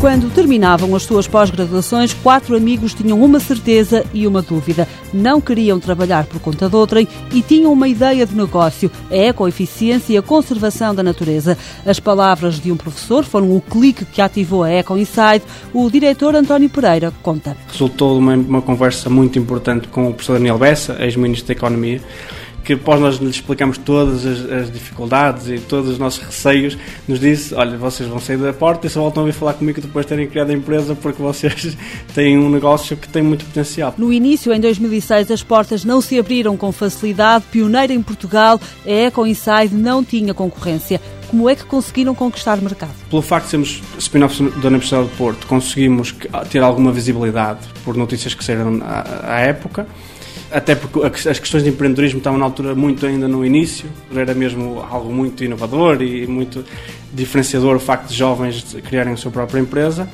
Quando terminavam as suas pós-graduações, quatro amigos tinham uma certeza e uma dúvida. Não queriam trabalhar por conta de outrem e tinham uma ideia de negócio, a ecoeficiência e a conservação da natureza. As palavras de um professor foram o clique que ativou a Eco Inside. O diretor António Pereira conta. Resultou de uma, uma conversa muito importante com o professor Daniel Bessa, ex-ministro da Economia, que após nós lhe explicamos todas as, as, dificuldades e todos os nossos receios, nos disse, olha, vocês vão sair da porta e só voltam a vir falar comigo depois de terem criado a empresa porque vocês têm um negócio que tem muito potencial. No início, em 2006, as portas não se abriram com facilidade. Pioneira em Portugal, a Eco Inside não tinha concorrência. Como é que conseguiram conquistar o mercado? Pelo facto de sermos spin-off da Universidade de Porto, conseguimos ter alguma visibilidade por notícias que saíram à época até porque as questões de empreendedorismo estavam na altura muito ainda no início, era mesmo algo muito inovador e muito diferenciador o facto de jovens criarem a sua própria empresa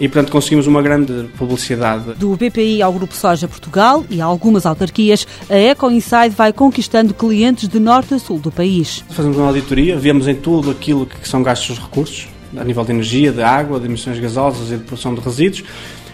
e, portanto, conseguimos uma grande publicidade. Do BPI ao Grupo Soja Portugal e a algumas autarquias, a Eco Inside vai conquistando clientes de norte a sul do país. Fazemos uma auditoria, vemos em tudo aquilo que são gastos os recursos, a nível de energia, de água, de emissões gasosas e de produção de resíduos.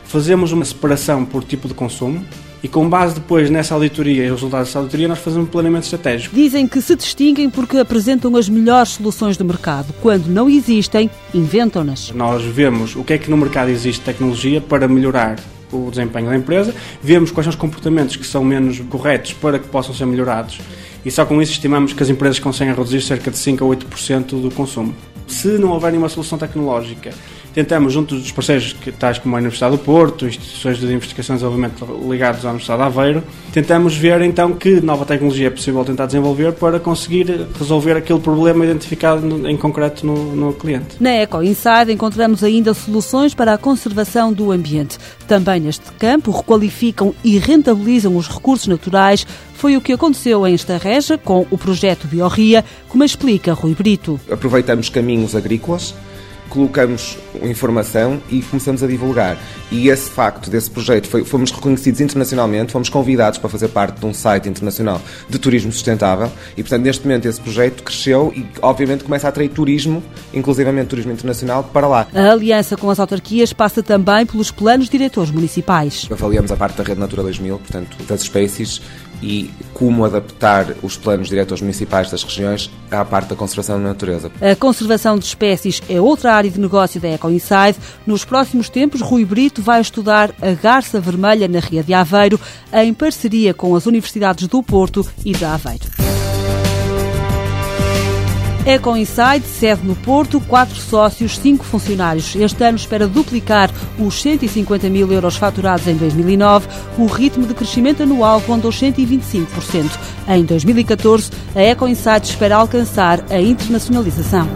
Fazemos uma separação por tipo de consumo, e com base depois nessa auditoria e os resultados dessa auditoria, nós fazemos um planeamento estratégico. Dizem que se distinguem porque apresentam as melhores soluções do mercado. Quando não existem, inventam-nas. Nós vemos o que é que no mercado existe tecnologia para melhorar o desempenho da empresa, vemos quais são os comportamentos que são menos corretos para que possam ser melhorados e só com isso estimamos que as empresas conseguem reduzir cerca de 5 a 8% do consumo. Se não houver nenhuma solução tecnológica tentamos, junto dos parceiros que, tais como a Universidade do Porto, instituições de investigação e desenvolvimento ligados à Universidade de Aveiro, tentamos ver então que nova tecnologia é possível tentar desenvolver para conseguir resolver aquele problema identificado no, em concreto no, no cliente. Na Eco Inside encontramos ainda soluções para a conservação do ambiente. Também neste campo requalificam e rentabilizam os recursos naturais. Foi o que aconteceu em Estarreja com o projeto Biorria, como explica Rui Brito. Aproveitamos caminhos agrícolas colocamos informação e começamos a divulgar. E esse facto desse projeto, foi, fomos reconhecidos internacionalmente, fomos convidados para fazer parte de um site internacional de turismo sustentável e, portanto, neste momento esse projeto cresceu e, obviamente, começa a atrair turismo, inclusivamente turismo internacional, para lá. A aliança com as autarquias passa também pelos planos diretores municipais. Avaliamos a parte da Rede Natura 2000, portanto, das espécies e como adaptar os planos diretores municipais das regiões à parte da conservação da natureza. A conservação de espécies é outra área de negócio da Eco Inside. Nos próximos tempos, Rui Brito vai estudar a garça vermelha na Ria de Aveiro, em parceria com as universidades do Porto e de Aveiro. Eco Inside, sede no Porto, quatro sócios, cinco funcionários. Este ano espera duplicar os 150 mil euros faturados em 2009. O ritmo de crescimento anual ronda os 125%. Em 2014, a Eco Inside espera alcançar a internacionalização.